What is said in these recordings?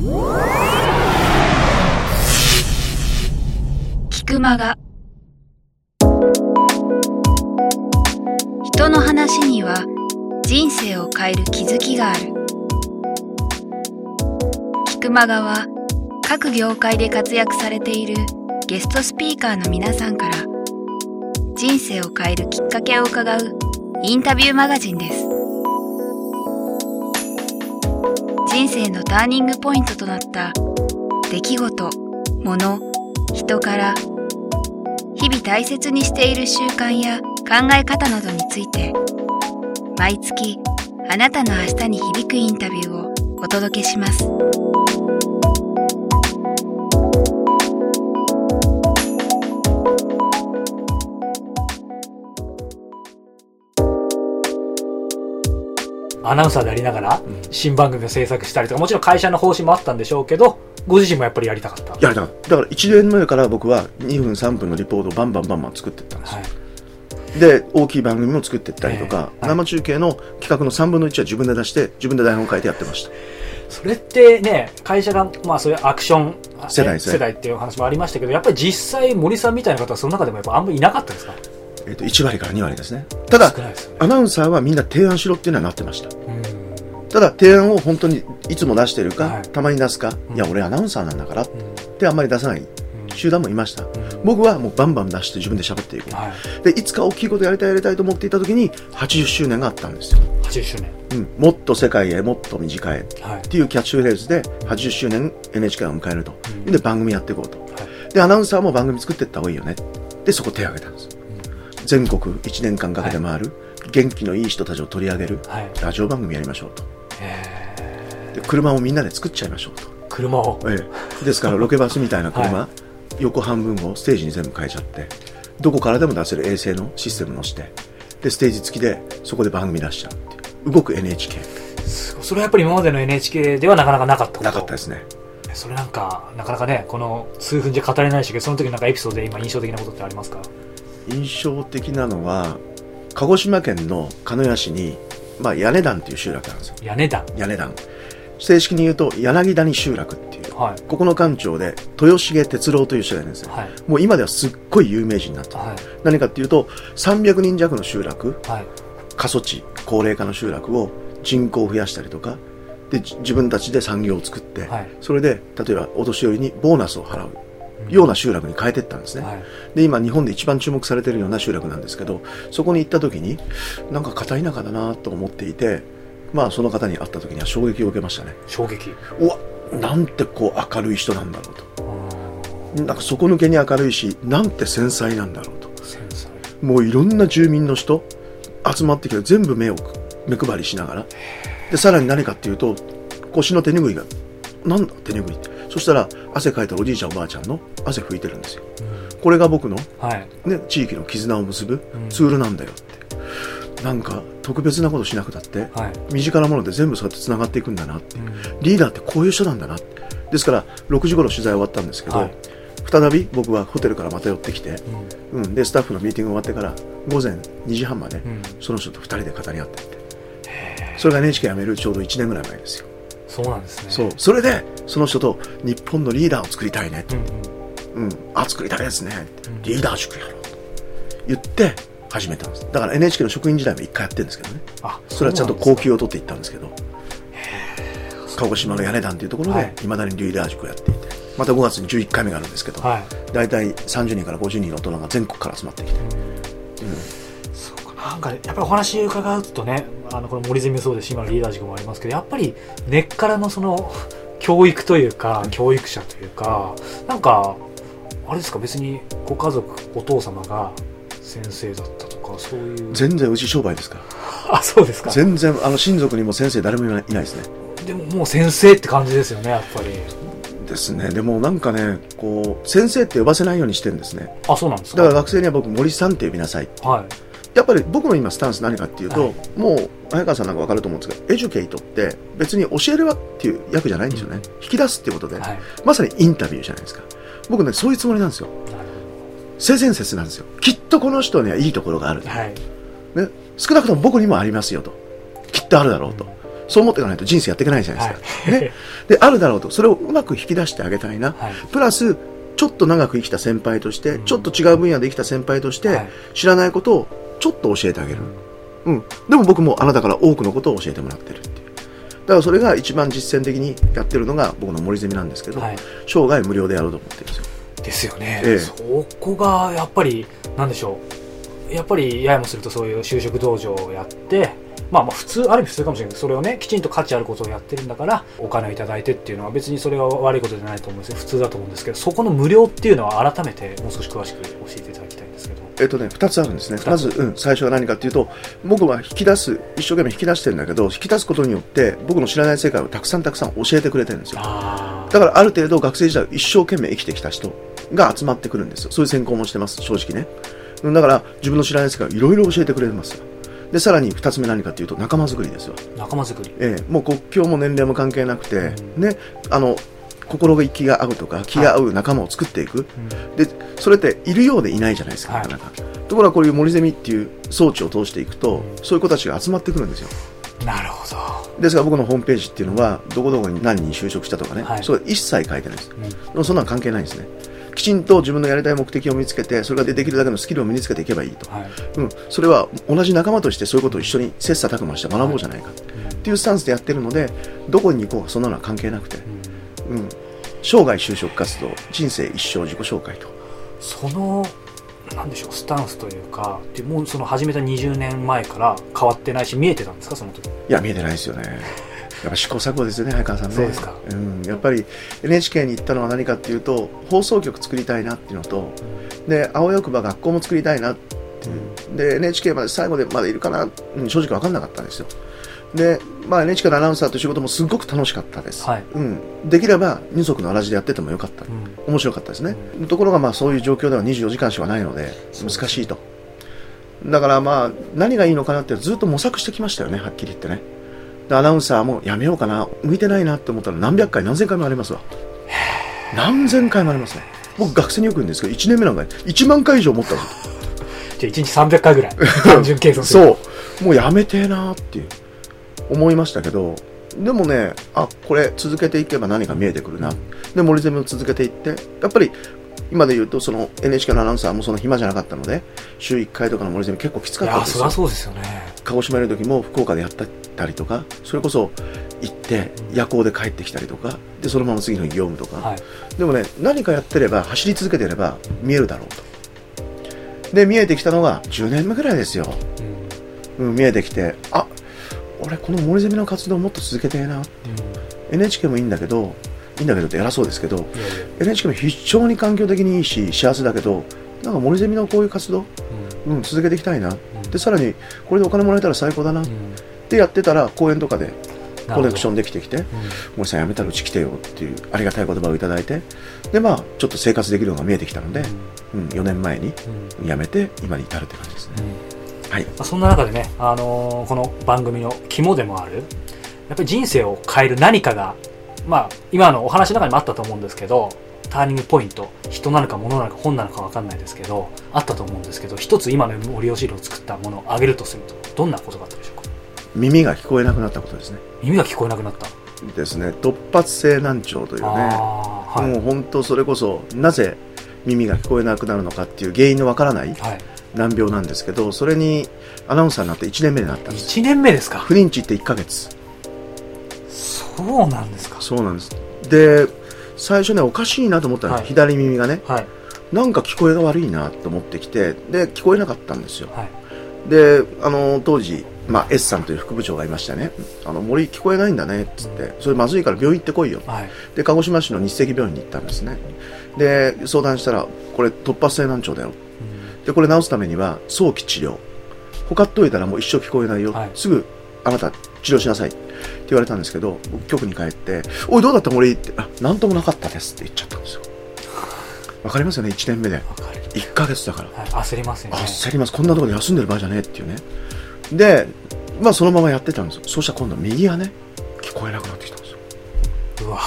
聞く間が人の話には人生を変える気づきがある。聞く間がは各業界で活躍されているゲストスピーカーの皆さんから人生を変えるきっかけを伺うインタビューマガジンです。人生のターニングポイントとなった。出来事、物、人から。日々大切にしている習慣や考え方などについて。毎月あなたの明日に響くインタビューをお届けします。アナウンサーでありながら新番組を制作したりとかもちろん会社の方針もあったんでしょうけどご自身もやっぱりやりたかった。やりたかった。だから1年目から僕は2分3分のリポートをバンバンバンバン作っていったんですよ、はい。で大きい番組も作っていったりとか、ええ。はい。生中継の企画の3分の1は自分で出して自分で台本書いてやってました。それってね会社がまあそういうアクション世代世代っていう話もありましたけどやっぱり実際森さんみたいな方はその中でもやっぱあんまりいなかったですか？えっと1割から2割ですね。ただね。アナウンサーはみんな提案しろっていうのはなってました。うん。ただ提案を本当にいつも出してるか、はい。たまに出すか、うん。いや俺アナウンサーなんだからっうん。てあんまり出さない集団もいました、うん。僕はもうバンバン出して自分で喋っていく、はい。でいつか大きいことやりたいやりたいと思っていた時に80周年があったんですよ、80周年。うん、もっと世界へもっと短いっはい。ていうキャッチフレーズで80周年 NHK を迎えると、うん。で番組やっていこうと。はい。でアナウンサーも番組作っていった方がいいよね。でそこ手を挙げたんです、全国1年間かけて回る、元気のいい人たちを取り上げるはい。ラジオ番組やりましょうと。えで車をみんなで作っちゃいましょうと。ー車を。ええ、ですから ロケバスみたいな車、は横半分をステージに全部変えちゃってどこからでも出せる衛星のシステムのしてでステージ付きでそこで番組出しちゃう動く NHK それはやっぱり今までの NHK ではなかなかなかったこと。なかったですね。それなんかなかなかねこの数分じゃ語れないしその時なんかエピソードで今印象的なことってありますか？印象的なのは鹿児島県の鹿屋市に、まあ、屋根段っていう集落なんですよ。屋根段。屋根段。正式に言うと柳谷集落っていうはい。ここの館長で豊重哲郎という人がいるんですね、はい。もう今ではすっごい有名人になってるはい。何かっていうと300人弱の集落はい。過疎地高齢化の集落を人口を増やしたりとかでじ自分たちで産業を作って、はい。それで例えばお年寄りにボーナスを払うような集落に変えていったんですね、はい。で今日本で一番注目されているような集落なんですけどそこに行った時になんか片田舎だなと思っていてまあその方に会った時には衝撃を受けましたね。衝撃。うわなんてこう明るい人なんだろううん。となんか底抜けに明るいしなんて繊細なんだろうと。繊細。もういろんな住民の人集まってきて全部目を目配りしながら。でさらに何かっていうと腰の手拭いがなんだ手拭いってそしたら汗かいたおじいちゃんおばあちゃんの汗拭いてるんですよ。これが僕の、はい。ね、地域の絆を結ぶうん。ツールなんだよって、なんか特別なことしなくたってはい。身近なもので全部そうやってつながっていくんだなって。うん。リーダーってこういう人なんだなですから6時頃取材終わったんですけど、はい。再び僕はホテルからまた寄ってきて、うん。うん、でスタッフのミーティング終わってから午前2時半まで、うん。その人と2人で語り合っていて。それが NHK 辞めるちょうど1年ぐらい前ですよそうなんですね。そう。それでその人と日本のリーダーを作りたいね。と、うんうん。うん。あ作りたいですね、うん。リーダー塾やろう。と言って始めたんです。だから NHK の職員時代も1回やってるんですけどね。あそれはちゃんと高級を取っていったんですけど。鹿児島の屋根段というところはい。でいまだにリーダー塾をやっていて。また5月に11回目があるんですけど、はい。大体30人から50人の大人が全国から集まってきて、そうか。なんかねやっぱりお話伺うとねあのこの森ゼミもそうです。し今のリーダー塾もありますけどやっぱり根っからのその教育というか教育者というかなんかあれですか？別にご家族お父様が先生だったとかそういう。全然うち商売ですから。あそうですか。全然あの親族にも先生誰もいないいないですね。でももう先生って感じですよねやっぱり。ですね。でもなんかねこう先生って呼ばせないようにしてるんですね。あそうなんですか。だから学生には僕森さんって呼びなさい。はいやっぱり僕の今スタンス何かっていうと、はい。もう早川さんなんか分かると思うんですけどエデュケイトって別に教えるわっていう役じゃないんですよね、引き出すっていうことで、はい。まさにインタビューじゃないですか。僕ねそういうつもりなんですよ。性善説なんですよ。きっとこの人にはいいところがある、はい。ね、少なくとも僕にもありますよと。きっとあるだろうと、そう思っていかないと人生やっていけないじゃないですか。ね。で、あるだろうと。それをうまく引き出してあげたいな。はい。プラス、ちょっと長く生きた先輩として、うん。ちょっと違う分野で生きた先輩として、はい。知らないことをちょっと教えてあげる。うん。でも僕もあなたから多くのことを教えてもらってるっていう。だからそれが一番実践的にやってるのが僕の森ゼミなんですけど、はい生涯無料でやろうと思ってるんですよ。ですよね、ええそこがやっぱりなんでしょうやっぱりややもするとそういう就職道場をやってまあまあ普通ある意味普通かもしれないけどそれをねきちんと価値あることをやってるんだからお金をいただいてっていうのは別にそれは悪いことじゃないと思うんですよ普通だと思うんですけどそこの無料っていうのは改めてもう少し詳しく教えていただきたいえっとね、二つあるんですね。まず、うん、最初は何かっていうと、僕は引き出す、一生懸命引き出してるんだけど、引き出すことによって、僕の知らない世界をたくさんたくさん教えてくれてるんですよ。あだからある程度学生時代一生懸命生きてきた人が集まってくるんですよ。そういう専攻もしてます、正直ね。うんだから自分の知らない世界をいろいろ教えてくれますよ。で、さらに二つ目何かっていうと仲間作りですよ。仲間作りええ、もう国境も年齢も関係なくて、うんね、あの、心が気が合うとか、気が合う仲間を作っていく。で、それっているようでいないじゃないですか、はい。なかなか。ところがこういう森ゼミっていう装置を通していくと、うん。そういう子たちが集まってくるんですよ。なるほど、ですから僕のホームページっていうのは、どこどこに何人就職したとかね、はい。それ一切書いてないです。うん。でもそんなの関係ないんですね。きちんと自分のやりたい目的を見つけて、それができるだけのスキルを身につけていけばいいと。はい。うん、それは同じ仲間としてそういうことを一緒に切磋琢磨して学ぼうじゃないか。っていうスタンスでやってるので、どこに行こうかそんなのは関係なくて、うんうん、生涯就職活動、人生一生自己紹介と。そのなんでしょうスタンスというかでもうその始めた20年前から変わってないし見えてたんですかその時？いや、見えてないですよね。やっぱ試行錯誤ですよね、早川さんね。そうですかうん、やっぱり NHK に行ったのは何かっていうと、放送局作りたいなっていうのと、で、青よくば学校も作りたいなっていう。で、NHK まで最後でまだいるかな、うん、正直分かんなかったんですよ。で、まあ NHK のアナウンサーという仕事もすごく楽しかったです。はいうん。できれば二足のわらじでやっててもよかった。うん面白かったですね。ところがまあそういう状況では24時間しかないので、難しいと。だからまあ何がいいのかなってずっと模索してきましたよね、はっきり言ってね。でアナウンサーもやめようかな、向いてないなって思ったら何百回何千回もありますわ。何千回もありますね。僕学生によく言うんですけど、1年目なんか1万回以上思ったんですよ。じゃあ1日300回ぐらい単純計算する そう。もうやめてえなっていう、思いましたけど、でもね、あ、これ続けていけば何か見えてくるな。で、森ゼミを続けていって、やっぱり、今で言うと、その NHK のアナウンサーもその暇じゃなかったので、週1回とかの森ゼミ結構きつかいったんですよやそりゃ。そうですよね鹿児島にいる時も福岡でやったりとか、それこそ行って夜行で帰ってきたりとか、で、そのまま次の日業務とか、はいでもね、何かやってれば、走り続けてれば見えるだろうと。で、見えてきたのが10年目ぐらいですよ。うんうん、見えてきて、あ、俺この森ゼミの活動をもっと続けてえな。う。ん NHK もいいんだけど、いいんだけどって偉そうですけど、NHK も非常に環境的にいいし、幸せだけど、なんか森ゼミのこういう活動、うん。うん、続けていきたいな。うん。で、さらに、これでお金もらえたら最高だな。っうん。てやってたら、講演とかでコネクションで、できてきて、うん。森さん辞めたらうち来てよっていうありがたい言葉をいただいて、で、まあ、ちょっと生活できるのが見えてきたので、うん、4年前にうん。辞めて、今に至るって感じですね。うんはい。まあそんな中でね、あのーこの番組の肝でもあるやっぱり人生を変える何かが、まあ、今のお話の中にもあったと思うんですけどターニングポイント人なのか物なのか本なのか分かんないですけどあったと思うんですけど一つ今の森吉郎を作ったものを挙げるとするとどんなことだったでしょうか？耳が聞こえなくなったことですね。耳が聞こえなくなった、ですね。突発性難聴というね。ああはい、もう本当それこそなぜ耳が聞こえなくなるのかっていう原因のわからないはい、難病なんですけどそれにアナウンサーになって1年目になったんです。1年目ですか？不妊治って1ヶ月。そうなんですか。そうなんです。で最初ねおかしいなと思ったんです、はい。左耳がね。はい。なんか聞こえが悪いなと思ってきてで聞こえなかったんですよ。はい。であの当時、まあ、S さんという副部長がいましてね。あの森聞こえないんだねっつって。それまずいから病院行ってこいよ。はい。で鹿児島市の日赤病院に行ったんですね。で相談したらこれ突発性難聴だよ。うんでこれ治すためには早期治療。ほかっといたらもう一生聞こえないよ、はい。すぐあなた治療しなさい。って言われたんですけど僕局に帰って「おいどうだった？森?」って「あなんともなかったです」って言っちゃったんですよ。わかりますよね？1年目で。わかる、1ヶ月だから。はい、焦りますよね。焦ります。こんなところで休んでる場合じゃねえっていうね。でまあそのままやってたんですよ。そうしたら今度右がね聞こえなくなってきたんですよ。うわ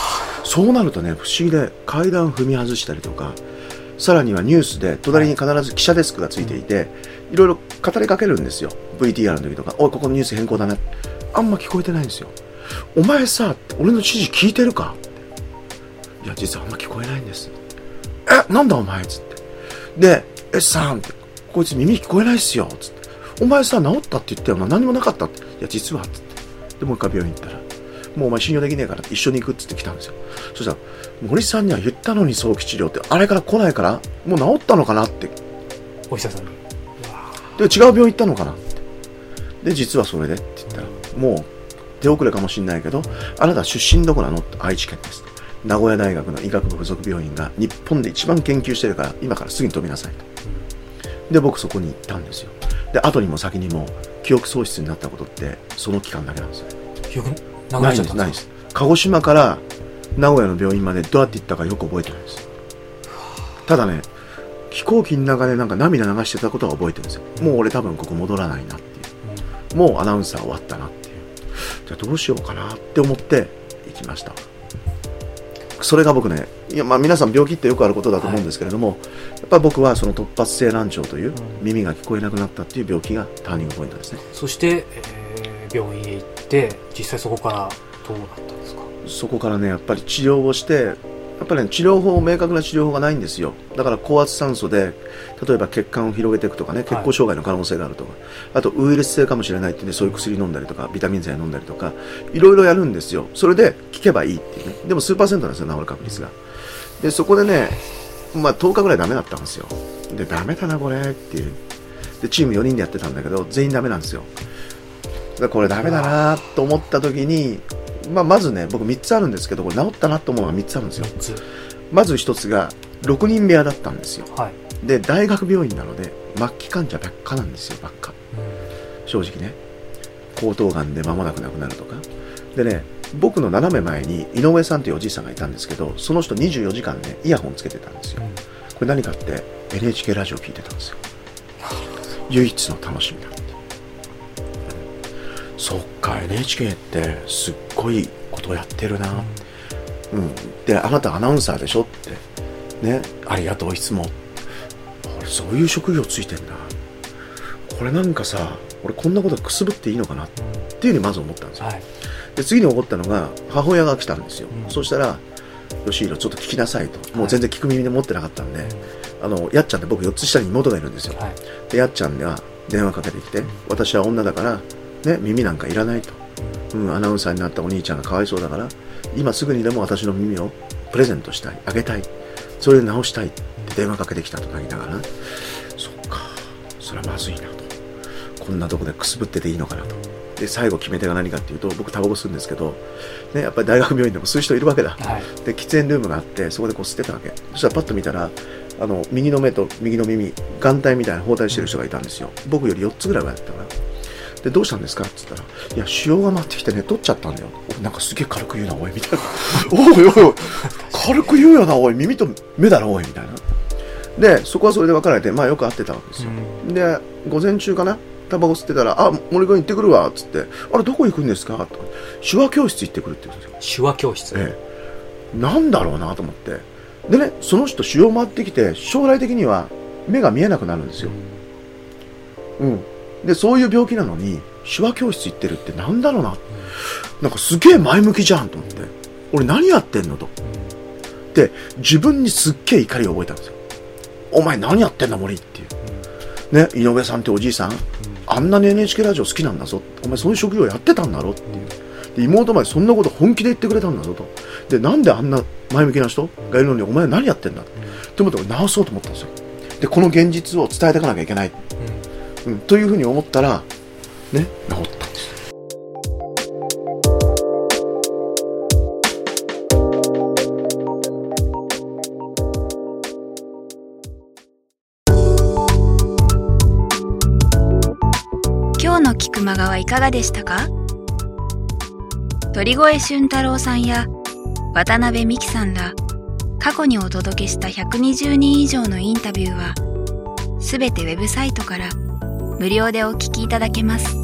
そうなるとね、不思議で階段踏み外したりとか、さらにはニュースで隣に必ず記者デスクがついていて、いろいろ語りかけるんですよ。VTR の時とか、おい、ここのニュース変更だね。あんま聞こえてないんですよ。お前さ、俺の指示聞いてるか？いや、実はあんま聞こえないんです。え、なんだお前？っつって。で、え、さんって、こいつ耳聞こえないっすよっつって。お前さ、治ったって言ったよな、何もなかったって。いや、実は、っつって。で、もう一回病院行ったら、もうお前信用できねえから一緒に行くっつって来たんですよ。そしたら、森さんには言ったのに早期治療って、あれから来ないから、もう治ったのかなって。お医者さんにで、違う病院行ったのかなって。で、実はそれでって言ったら、もう手遅れかもしんないけど、あなた出身どこなのって愛知県です。名古屋大学の医学部附属病院が日本で一番研究してるから、今からすぐに飛びなさいと。で、僕そこに行ったんですよ。で、後にも先にも、記憶喪失になったことって、その期間だけなんですよ。記憶なくなっちゃったんないんです。鹿児島から名古屋の病院までどうやって行ったかよく覚えてないです。ただね、飛行機の中でなんか涙流してたことは覚えてるんですよ。もう俺多分ここ戻らないなっていう。もうアナウンサー終わったなっていう。じゃあどうしようかなって思って行きました。それが僕ね、いやまあ皆さん病気ってよくあることだと思うんですけれども、やっぱ僕はその突発性難聴という耳が聞こえなくなったっていう病気がターニングポイントですね。そして、えー病院へ行って実際そこからどうなったんですか？そこからね、やっぱり治療をして、やっぱりね、治療法、明確な治療法がないんですよ。だから高圧酸素で、例えば血管を広げていくとかね、血行障害の可能性があるとか、あとウイルス性かもしれないってんで、そういう薬飲んだりとか、ビタミン剤飲んだりとか、いろいろやるんですよ。それで効けばいいっていうね。でも数パーセントなんですよ、治る確率が。で、そこでね、まあ10日ぐらいダメだったんですよ。で、ダメだな、これっていう。で、チーム4人でやってたんだけど、全員ダメなんですよ。これダメだなと思った時に、まあ、まずね、僕3つあるんですけど、これ治ったなと思うのが3つあるんですよ。3つまず1つが、6人部屋だったんですよ。はい、で、大学病院なので、末期患者ばっかなんですよ、ばっか。正直ね。喉頭がんで間もなく亡くなるとか。でね、僕の斜め前に井上さんというおじいさんがいたんですけど、その人24時間ね、イヤホンつけてたんですよ。これ何かって NHK ラジオ聞いてたんですよ。唯一の楽しみだって。そっか、NHK ってすっごいことをやってるな。うん。で、あなたアナウンサーでしょって。ね、ありがとう、いつも。俺、そういう職業ついてんだ。これなんかさ、俺こんなことくすぶっていいのかなっていうふうにまず思ったんですよ。はいで、次に起こったのが、母親が来たんですよ。うんそしたら、吉弘ちょっと聞きなさいと。もう全然聞く耳で持ってなかったんで、あの、やっちゃんって僕4つ下に妹がいるんですよ。はいで、やっちゃんが電話かけてきて、私は女だから、ね、耳なんかいらないと。うん、アナウンサーになったお兄ちゃんがかわいそうだから、今すぐにでも私の耳をプレゼントしたい、あげたい。それで直したいって電話かけてきたとなりながら、そっか、それはまずいなと。こんなとこでくすぶってていいのかなと。で、最後決め手が何かっていうと、僕タバコ吸うんですけど、ね、やっぱり大学病院でも吸う人いるわけだ。はいで喫煙ルームがあってそこでこう吸ってたわけそしたらパッと見たらあの右の目と右の耳眼帯みたいな包帯してる人がいたんですよ僕より4つぐらい上だったからでどうしたんですか？って言ったらいや腫瘍が回ってきてね取っちゃったんだよ。俺なんかすげえ軽く言うなおいみたいな。おいおいおい軽く言うよなおい耳と目だろおいみたいな。でそこはそれで別れてまあよく会ってたわけですよ、で午前中かな？タバコ吸ってたら「あ森君行ってくるわ」っつって「あれどこ行くんですか?」とか。手話教室行ってくるって言うんですよ。手話教室、ええ、なんだろうなと思って。でねその人腫瘍回ってきて将来的には目が見えなくなるんですよ、うん、でそういう病気なのに手話教室行ってるってなんだろうな。なんかすげえ前向きじゃんと思って。俺何やってんのと。で自分にすっげえ怒りを覚えたんですよ。お前何やってんだ森っていう。ね井上さんっておじいさん。あんなに NHK ラジオ好きなんだぞ。お前そういう職業やってたんだろっていう。で妹までそんなこと本気で言ってくれたんだぞと。でなんであんな前向きな人？がいるのにお前何やってんだ？って思って直そうと思ったんですよ。でこの現実を伝えていかなきゃいけない、うん、というふうに思ったらね治ったんです。今日の菊間川はいかがでしたか？鳥越俊太郎さんや渡辺美樹さんら過去にお届けした120人以上のインタビューはすべてウェブサイトから無料でお聞きいただけます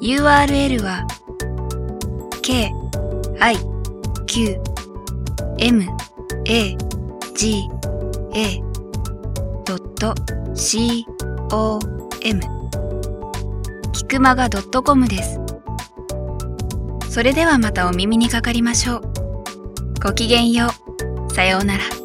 URL は k i q m a g a c o m キクマガ .com です。それではまたお耳にかかりましょう。ごきげんよう。さようなら。